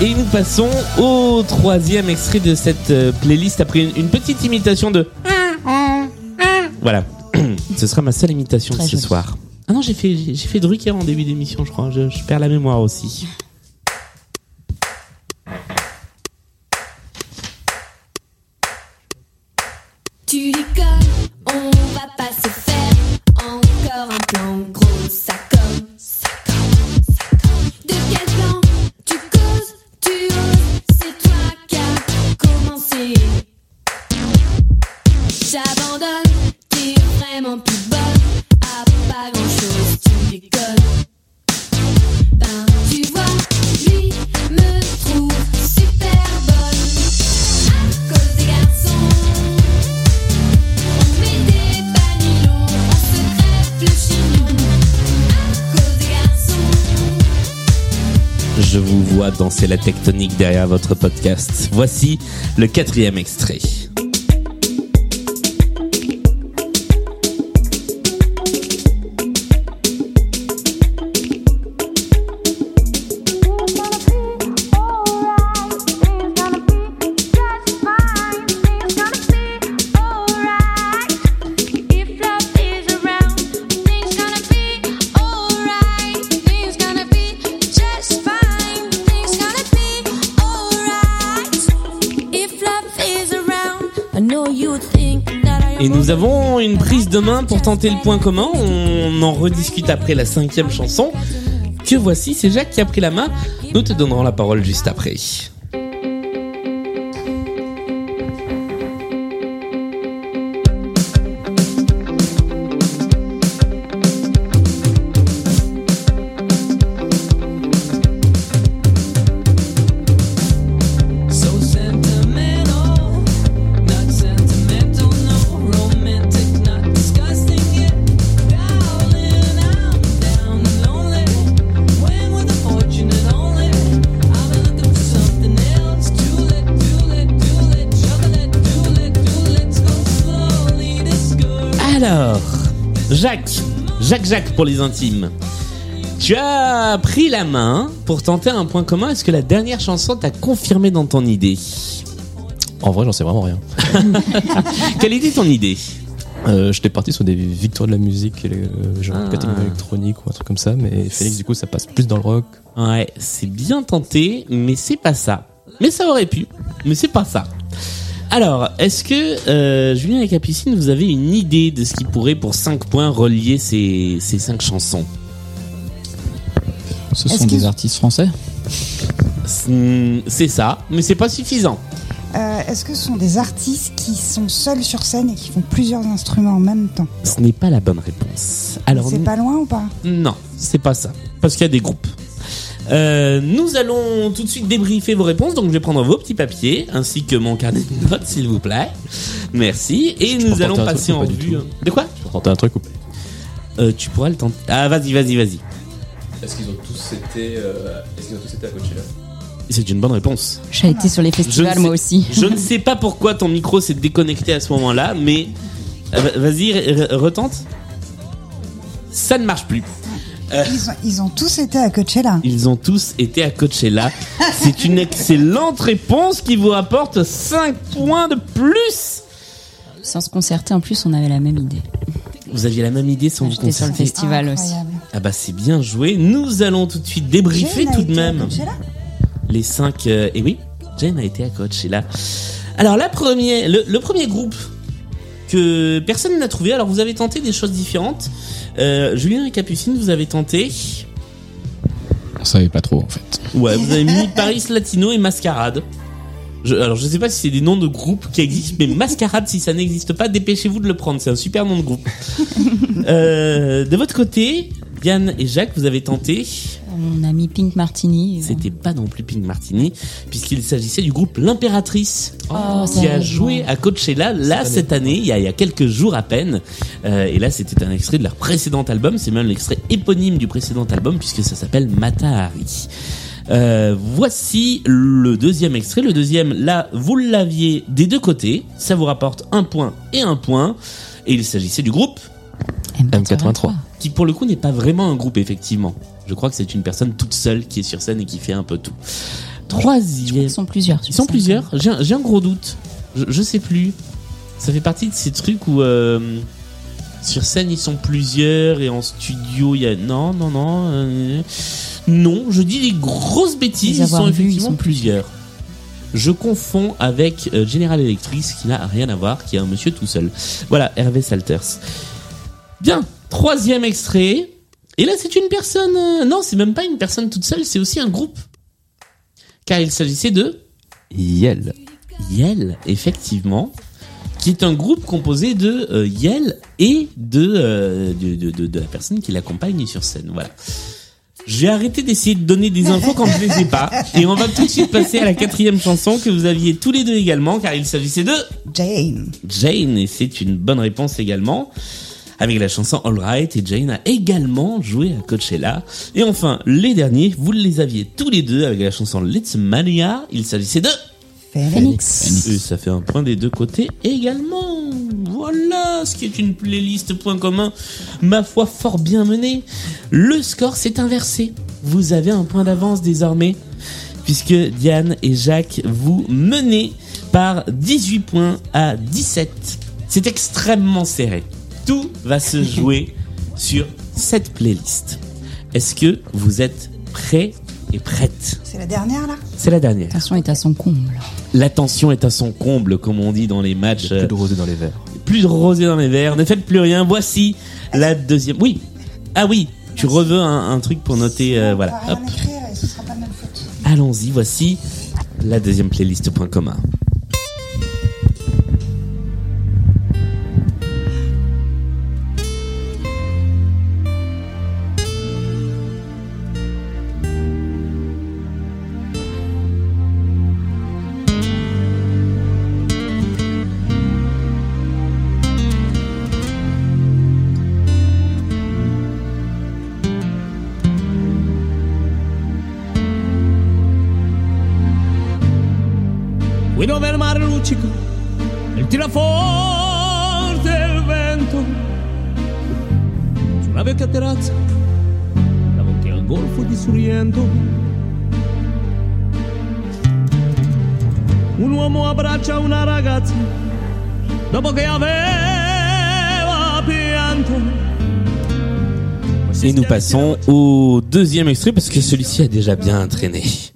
<laughs> Et nous passons au troisième extrait de cette euh, playlist après une, une petite imitation de. Voilà. <clears throat> Ce sera ma seule imitation Très de ce joli. soir. Ah non, j'ai fait, j'ai j'ai fait Drucker en début d'émission, je crois. Je, je perds la mémoire aussi. La tectonique derrière votre podcast. Voici le quatrième extrait. Et nous avons une prise de main pour tenter le point commun. On en rediscute après la cinquième chanson. Que voici, c'est Jacques qui a pris la main. Nous te donnerons la parole juste après. Jacques, Jacques pour les intimes. Tu as pris la main pour tenter un point commun. Est-ce que la dernière chanson t'a confirmé dans ton idée En vrai, j'en sais vraiment rien. <laughs> Quelle était ton idée Euh, J'étais parti sur des victoires de la musique, et, euh, genre Ah. catégorie électronique ou un truc comme ça, mais Phoenix, du coup, ça passe plus dans le rock. Ouais, c'est bien tenté, mais c'est pas ça. Mais ça aurait pu, mais c'est pas ça. Alors, est-ce que euh, Julien et Capucine, vous avez une idée de ce qui pourrait, pour 5 points, relier ces, ces 5 chansons? Ce Est-ce sont des qu'ils- artistes français? C'est c'est ça, mais c'est pas suffisant. Euh, Est-ce que ce sont des artistes qui sont seuls sur scène et qui font plusieurs instruments en même temps? Ce n'est pas la bonne réponse. Alors, C'est pas loin ou pas? Non, c'est pas ça. Parce qu'il y a des groupes. Euh, nous allons tout de suite débriefer vos réponses. Donc, je vais prendre vos petits papiers ainsi que mon carnet de notes, s'il vous plaît. Merci. Et nous allons passer en pas du vue. tout De quoi peux tenter un truc ou Euh, Tu pourras le tenter. Ah, vas-y, vas-y, vas-y. Est-ce qu'ils ont tous été, est-ce qu'ils ont tous été à Coachella C'est une bonne réponse. J'ai été sur les festivals sais- moi aussi. Je ne sais pas pourquoi ton micro s'est déconnecté à ce moment-là, mais euh, va- vas-y, re- re- retente. Ça ne marche plus. Ils ont, ils ont tous été à Coachella. Ils ont tous été à Coachella. C'est une excellente réponse qui vous apporte 5 points de plus. Sans se concerter, en plus, on avait la même idée. Vous aviez la même idée sans vous J'étais sur le concerter. festival aussi. Ah bah c'est bien joué. Nous allons tout de suite débriefer Jane tout de même Coachella les 5... et oui, Jane a été à Coachella. Alors la première, le, le premier groupe que personne n'a trouvé. Alors vous avez tenté des choses différentes. Euh, Julien et Capucine, vous avez tenté On savait pas trop en fait. Ouais, vous avez mis Paris Latino et Mascarade. Je, alors je sais pas si c'est des noms de groupes qui existent, mais Mascarade, si ça n'existe pas, dépêchez-vous de le prendre. C'est un super nom de groupe. euh, de votre côté, Yann et Jacques, vous avez tenté. On a mis Pink Martini. C'était pas non plus Pink Martini, puisqu'il s'agissait du groupe L'Impératrice, Oh, qui a joué à Coachella là cette année, il y a, il y a quelques jours à peine. Euh, et là, c'était un extrait de leur précédent album. C'est même l'extrait éponyme du précédent album, puisque ça s'appelle Matahari. Euh, voici le deuxième extrait. Le deuxième, là, vous l'aviez des deux côtés. Ça vous rapporte un point et un point. Et il s'agissait du groupe M83. qui pour le coup n'est pas vraiment un groupe effectivement. Je crois que c'est une personne toute seule qui est sur scène et qui fait un peu tout. Troisième. Ils sont plusieurs. Ils sont scène. plusieurs. J'ai un, gros doute. Je, je sais plus. Ça fait partie de ces trucs où euh, sur scène ils sont plusieurs et en studio il y a non non non euh, non. Je dis des grosses bêtises. Ils sont ils effectivement sont plusieurs. Je confonds avec euh, General Electric, qui n'a rien à voir, qui est un monsieur tout seul. Voilà, Hervé Salters. Bien, troisième extrait. Et là, c'est une personne. euh, non, c'est même pas une personne toute seule, c'est aussi un groupe. Car il s'agissait de Yel. Yel, effectivement, qui est un groupe composé de euh, Yel et de, euh, de, de, de- de la personne qui l'accompagne sur scène. Voilà. J'ai arrêté d'essayer de donner des infos quand je les ai pas. Et on va tout de suite passer à la quatrième chanson que vous aviez tous les deux également, car il s'agissait de Jane. Jane, et c'est une bonne réponse également. Avec la chanson All Right, et Jane a également joué à Coachella. Et enfin, les derniers, vous les aviez tous les deux avec la chanson Let's Mania. Il s'agissait de Phoenix. et ça fait un point des deux côtés également. Voilà ce qui est une playlist point commun, ma foi fort bien menée. Le score s'est inversé. Vous avez un point d'avance désormais, puisque Diane et Jacques vous menez par 18 points à 17. C'est extrêmement serré. Tout va se jouer sur cette playlist. Est-ce que vous êtes prêts et prêtes? C'est la dernière là? C'est la dernière. Attention est à son comble. La tension est à son comble, comme on dit dans les matchs. Plus de rosé dans les verres. Plus de rosé dans les verres. Ne faites plus rien. Voici la deuxième. Oui. Ah oui. Tu reveux un, un truc pour noter. euh, voilà. va Hop. rien écrire et ce sera pas de notre faute. Allons-y. Voici la deuxième playlist point commun. Luccico, il tira forte il vento. Su una vecchia terrazza, davanti al golfo di Sorrento. Un uomo abbraccia una ragazza dopo che aveva pianto. Et nous passons au deuxième extrait parce que celui-ci a déjà bien entraîné.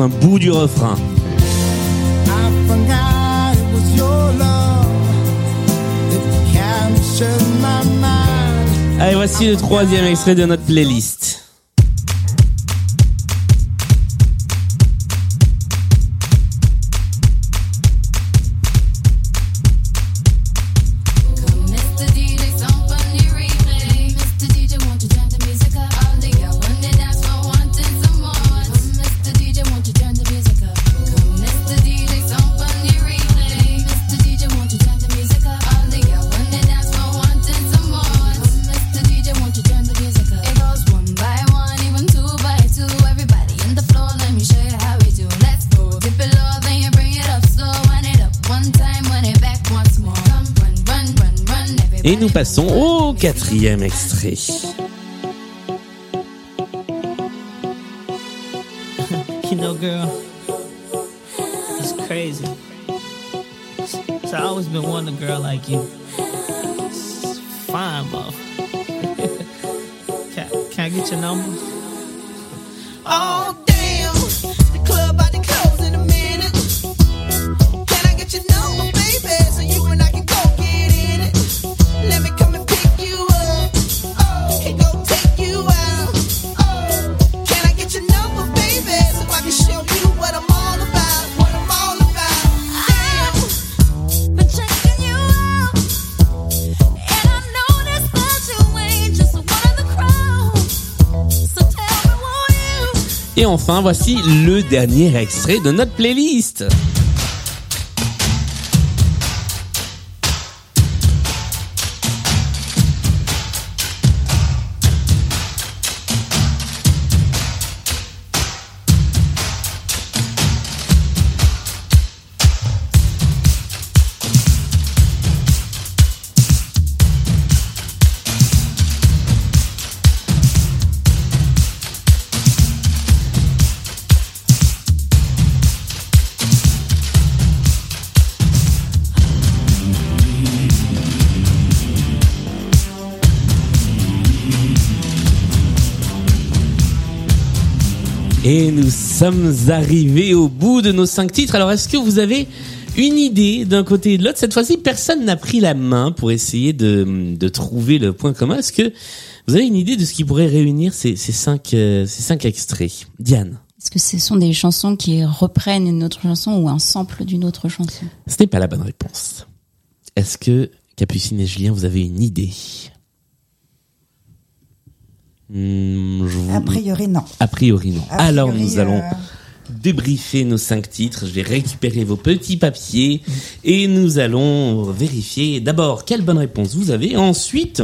Un bout du refrain. Allez, voici le troisième extrait de notre playlist. Nous passons au quatrième extrait. You know, girl, it's crazy. So I always been wanting a girl like you. It's fine, bro. <laughs> can, can I get your number? Enfin, voici le dernier extrait de notre playlist. Et nous sommes arrivés au bout de nos cinq titres. Alors, est-ce que vous avez une idée d'un côté et de l'autre? Cette fois-ci, personne n'a pris la main pour essayer de, de trouver le point commun. Est-ce que vous avez une idée de ce qui pourrait réunir ces, ces cinq, euh, ces cinq extraits? Diane Est-ce que ce sont des chansons qui reprennent une autre chanson ou un sample d'une autre chanson? Ce n'est pas la bonne réponse. Est-ce que Capucine et Julien, vous avez une idée? Hmm, je vous- A priori, non. A priori, non. A Alors, nous allons euh, débriefer nos cinq titres. Je vais récupérer vos petits papiers et nous allons vérifier d'abord quelle bonne réponse vous avez. Ensuite,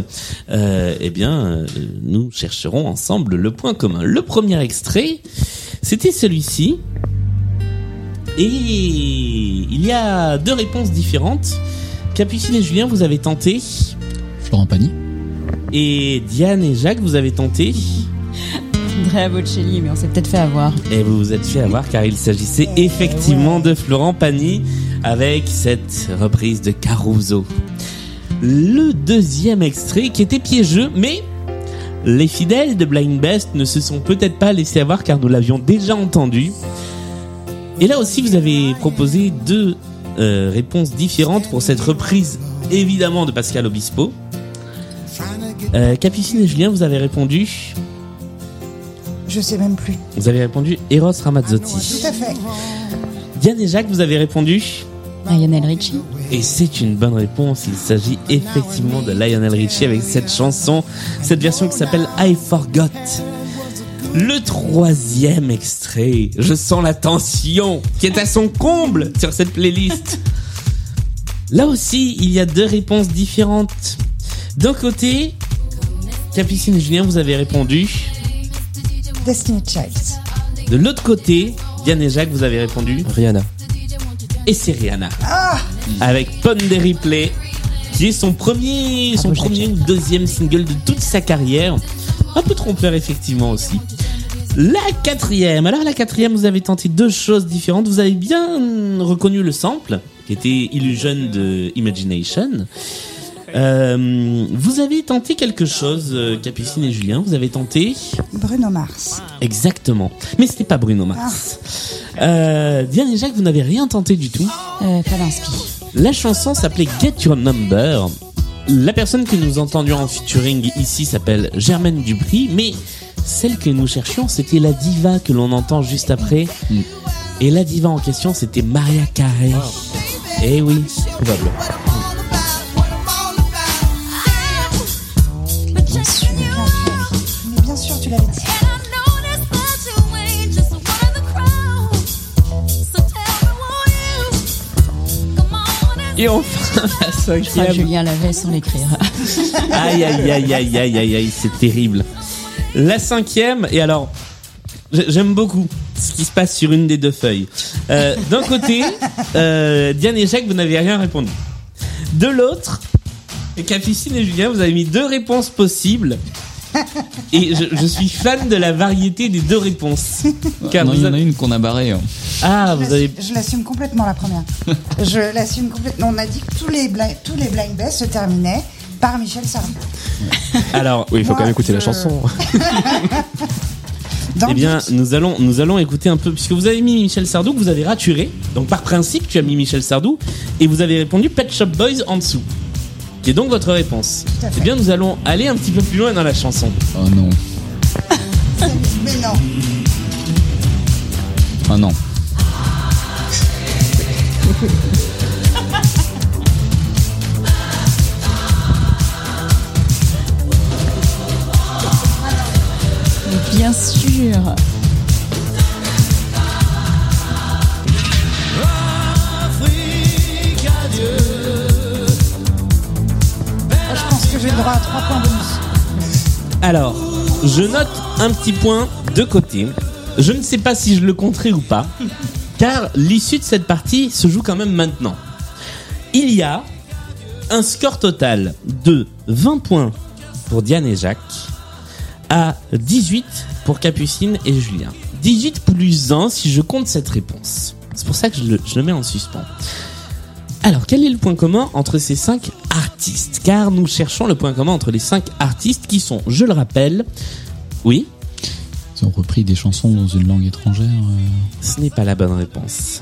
euh, eh bien, euh, nous chercherons ensemble le point commun. Le premier extrait, c'était celui-ci. Et il y a deux réponses différentes. Capucine et Julien, vous avez tenté. Florent Pagny. Et Diane et Jacques, vous avez tenté. Andrea Bocelli, mais on s'est peut-être fait avoir. Et vous vous êtes fait avoir car il s'agissait effectivement de Florent Pagny avec cette reprise de Caruso. Le deuxième extrait qui était piégeux, mais les fidèles de Blind Best ne se sont peut-être pas laissés avoir car nous l'avions déjà entendu. Et là aussi, vous avez proposé deux euh, réponses différentes pour cette reprise, évidemment, de Pascal Obispo. Euh, Capucine et Julien, vous avez répondu. Je sais même plus. Vous avez répondu Eros Ramazzotti. Tout à fait. Diane et Jacques, vous avez répondu Lionel Richie. Et c'est une bonne réponse. Il s'agit effectivement de Lionel Richie avec cette chanson, cette version qui s'appelle I Forgot. Le troisième extrait, je sens la tension qui est à son comble sur cette playlist. Là aussi, il y a deux réponses différentes. D'un côté, Capucine et Julien, vous avez répondu. Destiny Child. De l'autre côté, Diane et Jacques, vous avez répondu. Rihanna. Et c'est Rihanna. Ah avec Pondé Replay, qui est son premier, son premier ou deuxième single de toute sa carrière. Un peu trompeur effectivement aussi. La quatrième. Alors la quatrième, vous avez tenté deux choses différentes. Vous avez bien reconnu le sample, qui était Illusion de Imagination. Euh, vous avez tenté quelque chose, euh, Capucine et Julien. Vous avez tenté Bruno Mars. exactement, mais c'était pas Bruno Mars. Euh, Diane et Jacques, vous n'avez rien tenté du tout. Euh, pas d'inspi. La chanson s'appelait Get Your Number. La personne que nous entendions en featuring ici s'appelle Germaine Dupri, mais celle que nous cherchions, c'était la diva que l'on entend juste après. Et la diva en question, c'était Maria Carey. Eh oui, probable. Et enfin, <laughs> la Je cinquième. Julien l'avait sans l'écrire. Aïe, aïe, aïe, aïe, aïe, aïe, aïe, c'est terrible. La cinquième, et alors, j'ai- j'aime beaucoup ce qui se passe sur une des deux feuilles. Euh, D'un côté, euh, Diane et Jacques, vous n'avez rien répondu. De l'autre, Capucine et Julien, vous avez mis deux réponses possibles. Et je, je suis fan de la variété des deux réponses. Car non, vous il y en a une qu'on a barrée. hein. Ah, Je vous avez. l'assume- Je l'assume complètement la première. je l'assume complètement. On a dit que tous les blind, tous les blind best se terminaient par Michel Sardou. Alors, Oui, il faut Moi, quand même écouter la chanson. <laughs> Dans eh bien, nous allons, nous allons écouter un peu, puisque vous avez mis Michel Sardou, que vous avez raturé. Donc, par principe, tu as mis Michel Sardou, et vous avez répondu Pet Shop Boys en dessous. Qui est donc votre réponse. Tout à fait. Eh bien, nous allons aller un petit peu plus loin dans la chanson. Oh non. Mais non. Ah non. Mais bien sûr. Le droit à 3 points bonus. Alors, je note un petit point de côté. Je ne sais pas si je le compterai ou pas, car l'issue de cette partie se joue quand même maintenant. Il y a un score total de 20 points pour Diane et Jacques, à 18 pour Capucine et Julien. 18 plus 1 si je compte cette réponse. C'est pour ça que je le mets en suspens. Alors, quel est le point commun entre ces cinq artistes? Car nous cherchons le point commun entre les cinq artistes qui sont, je le rappelle, oui, Ils ont repris des chansons dans une langue étrangère. euh. ce n'est pas la bonne réponse.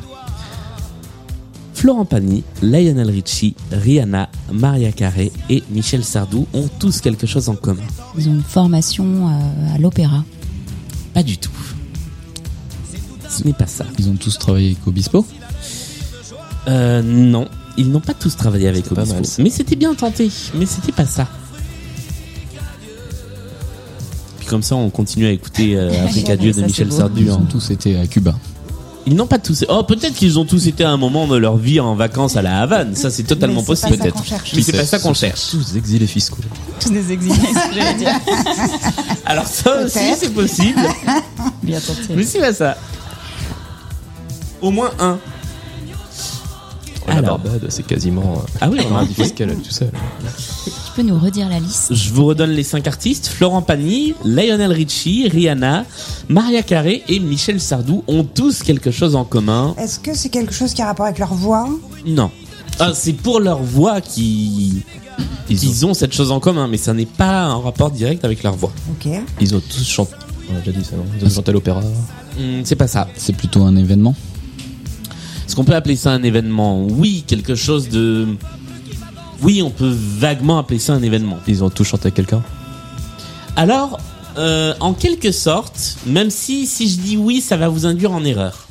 Florent Pagny, Lionel Richie, Rihanna, Maria Carey et Michel Sardou ont tous quelque chose en commun. Ils ont une formation euh, à l'opéra. Pas du tout. Ce n'est pas ça. Ils ont tous travaillé avec Obispo. Euh, non, ils n'ont pas tous travaillé avec pas Obispo. mal. Mais c'était bien tenté. Mais c'était pas ça. Puis comme ça, on continue à écouter euh, Africa Dieu de Michel beau. Sardou. Ils hein. ont tous été à Cuba. Ils n'ont pas tous. Oh, peut-être qu'ils ont tous été à un moment de leur vie en vacances à la Havane. Ça, c'est totalement Mais c'est possible. pas ça qu'on cherche. Mais c'est pas ça qu'on cherche. Tous exilés fiscaux. Tous des exilés, j'allais dire. <laughs> Alors ça aussi, c'est possible. Bien tenté. Mais c'est pas ça. Au moins un. La Alors. Barbade, c'est quasiment euh, Ah oui, un on a paradis fiscal tout seul. Tu peux nous redire la liste Je vous redonne les cinq artistes. Florent Pagny, Lionel Richie, Rihanna, Maria Carey et Michel Sardou ont tous quelque chose en commun. Est-ce que c'est quelque chose qui a rapport avec leur voix? Non. Ah, c'est pour leur voix qui ils ont cette chose en commun, mais ça n'est pas en rapport direct avec leur voix. Ok. Ils ont tous chanté. On a déjà dit ça, non? Ils ont chanté à l'opéra. Hmm, c'est pas ça. C'est plutôt un événement? Est-ce qu'on peut appeler ça un événement? Oui, quelque chose de. Oui, on peut vaguement appeler ça un événement. Ils ont tous chanté avec quelqu'un? Alors, euh, en quelque sorte, même si si je dis oui, ça va vous induire en erreur.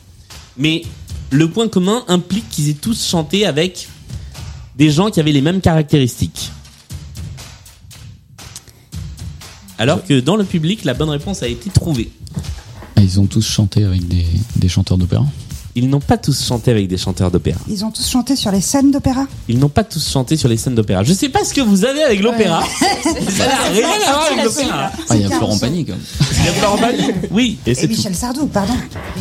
Mais le point commun implique qu'ils aient tous chanté avec des gens qui avaient les mêmes caractéristiques. Alors que dans le public, la bonne réponse a été trouvée. Ah, Ils ont tous chanté avec des, des chanteurs d'opéra? Ils n'ont pas tous chanté avec des chanteurs d'opéra. Ils ont tous chanté sur les scènes d'opéra Ils n'ont pas tous chanté sur les scènes d'opéra. Je sais pas ce que vous avez avec l'opéra. Ça n'a <laughs> rien à voir avec l'opéra. Ah, il y a Florent. Pagny quand même. Il y a Florent Pagny. Oui, et Et c'est tout. Michel Sardou, pardon.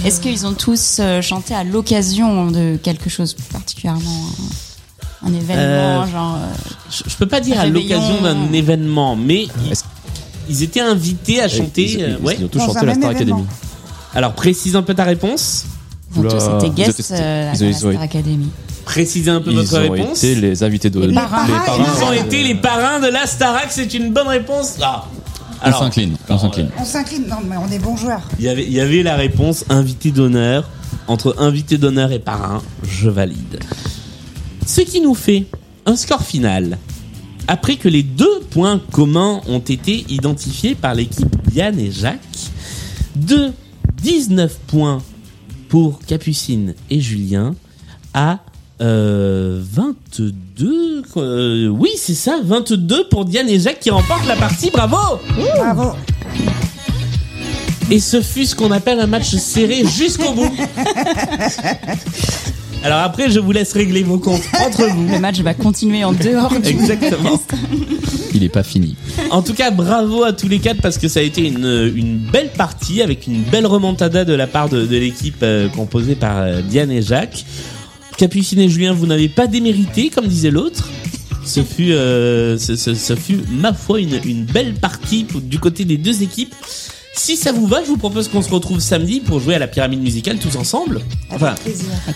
Est-ce qu'ils ont tous euh, chanté à l'occasion de quelque chose particulièrement euh, un événement Euh, genre euh, Je, je peux pas dire à l'occasion d'un événement, mais ils, étaient invités à chanter. Ils, ils- ils- ouais. ils ont tous chanté à la Star. Academy. Alors précise un peu ta réponse. Ils ont Oula, tous été ils guests étaient- euh, à ils ont- la Star Academy. Précisez un peu Ils votre ont réponse. été les invités de Les parrains, Ils ont été les parrains de la Starac, c'est une bonne réponse. Ah. On Alors, s'incline. On s'incline. On s'incline. Non, mais on est bons joueurs. il y avait, il y avait la réponse invité d'honneur. Entre invité d'honneur et parrain, je valide. Ce qui nous fait un score final. Après que les deux points communs ont été identifiés par l'équipe Diane et Jacques, de 19 points pour Capucine et Julien à euh, 22. euh, oui, c'est ça, 22 pour Diane et Jacques qui remportent la partie. Bravo! Bravo. Et ce fut ce qu'on appelle un match serré jusqu'au bout. <laughs> Alors après, je vous laisse régler vos comptes entre vous. Le match va continuer en dehors du Exactement. Il est pas fini. En tout cas, bravo à tous les quatre parce que ça a été une, une belle partie avec une belle remontada de la part de, de l'équipe euh, composée par euh, Diane et Jacques. Capucine et Julien, vous n'avez pas démérité, comme disait l'autre. Ce fut, euh, ce, ce- ce fut ma foi une, une belle partie pour- du côté des deux équipes. Si ça vous va, je vous propose qu'on se retrouve samedi pour jouer à la pyramide musicale tous ensemble. Enfin,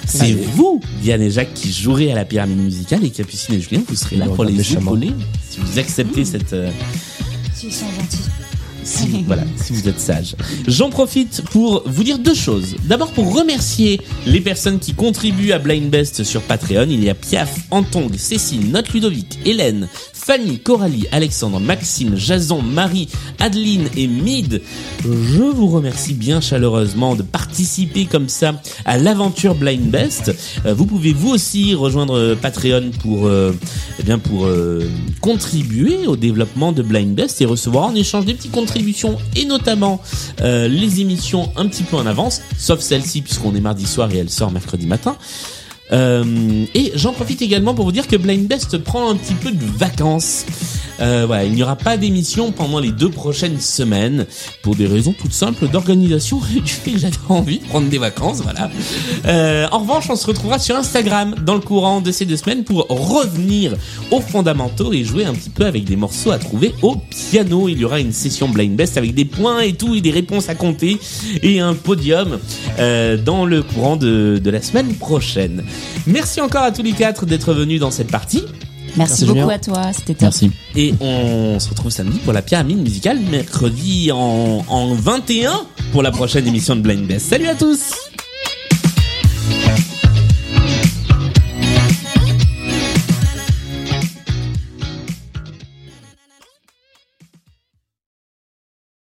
c'est vous, Diane et Jacques, qui jouerez à la pyramide musicale et Capucine et Julien, vous serez là pour les épauler. Si vous acceptez cette, euh, S'ils sont gentils. si, voilà, si vous êtes sage. J'en profite pour vous dire deux choses. D'abord pour remercier les personnes qui contribuent à Blind Best sur Patreon. Il y a Piaf, Antong, Cécile, Note Ludovic, Hélène, Fanny, Coralie, Alexandre, Maxime, Jason, Marie, Adeline et Mid. Je vous remercie bien chaleureusement de participer comme ça à l'aventure Blind Best. Euh, vous pouvez vous aussi rejoindre Patreon pour, euh, eh bien pour euh, contribuer au développement de Blind Best et recevoir en échange des petites contributions et notamment les émissions un petit peu en avance, sauf celle-ci puisqu'on est mardi soir et elle sort mercredi matin. Euh, et j'en profite également pour vous dire que Blind Best prend un petit peu de vacances. Euh, voilà, il n'y aura pas d'émission pendant les deux prochaines semaines pour des raisons toutes simples d'organisation et <laughs> du fait que j'avais envie de prendre des vacances. Voilà. Euh, en revanche, on se retrouvera sur Instagram dans le courant de ces deux semaines pour revenir aux fondamentaux et jouer un petit peu avec des morceaux à trouver au piano. Il y aura une session Blind Best avec des points et tout et des réponses à compter et un podium euh, dans le courant de, de la semaine prochaine. Merci encore à tous les quatre d'être venus dans cette partie. Merci, beaucoup à toi, c'était top. Merci. Et on se retrouve samedi pour la pyramide musicale, mercredi en, en 21 pour la prochaine émission de Blind Best. Salut à tous.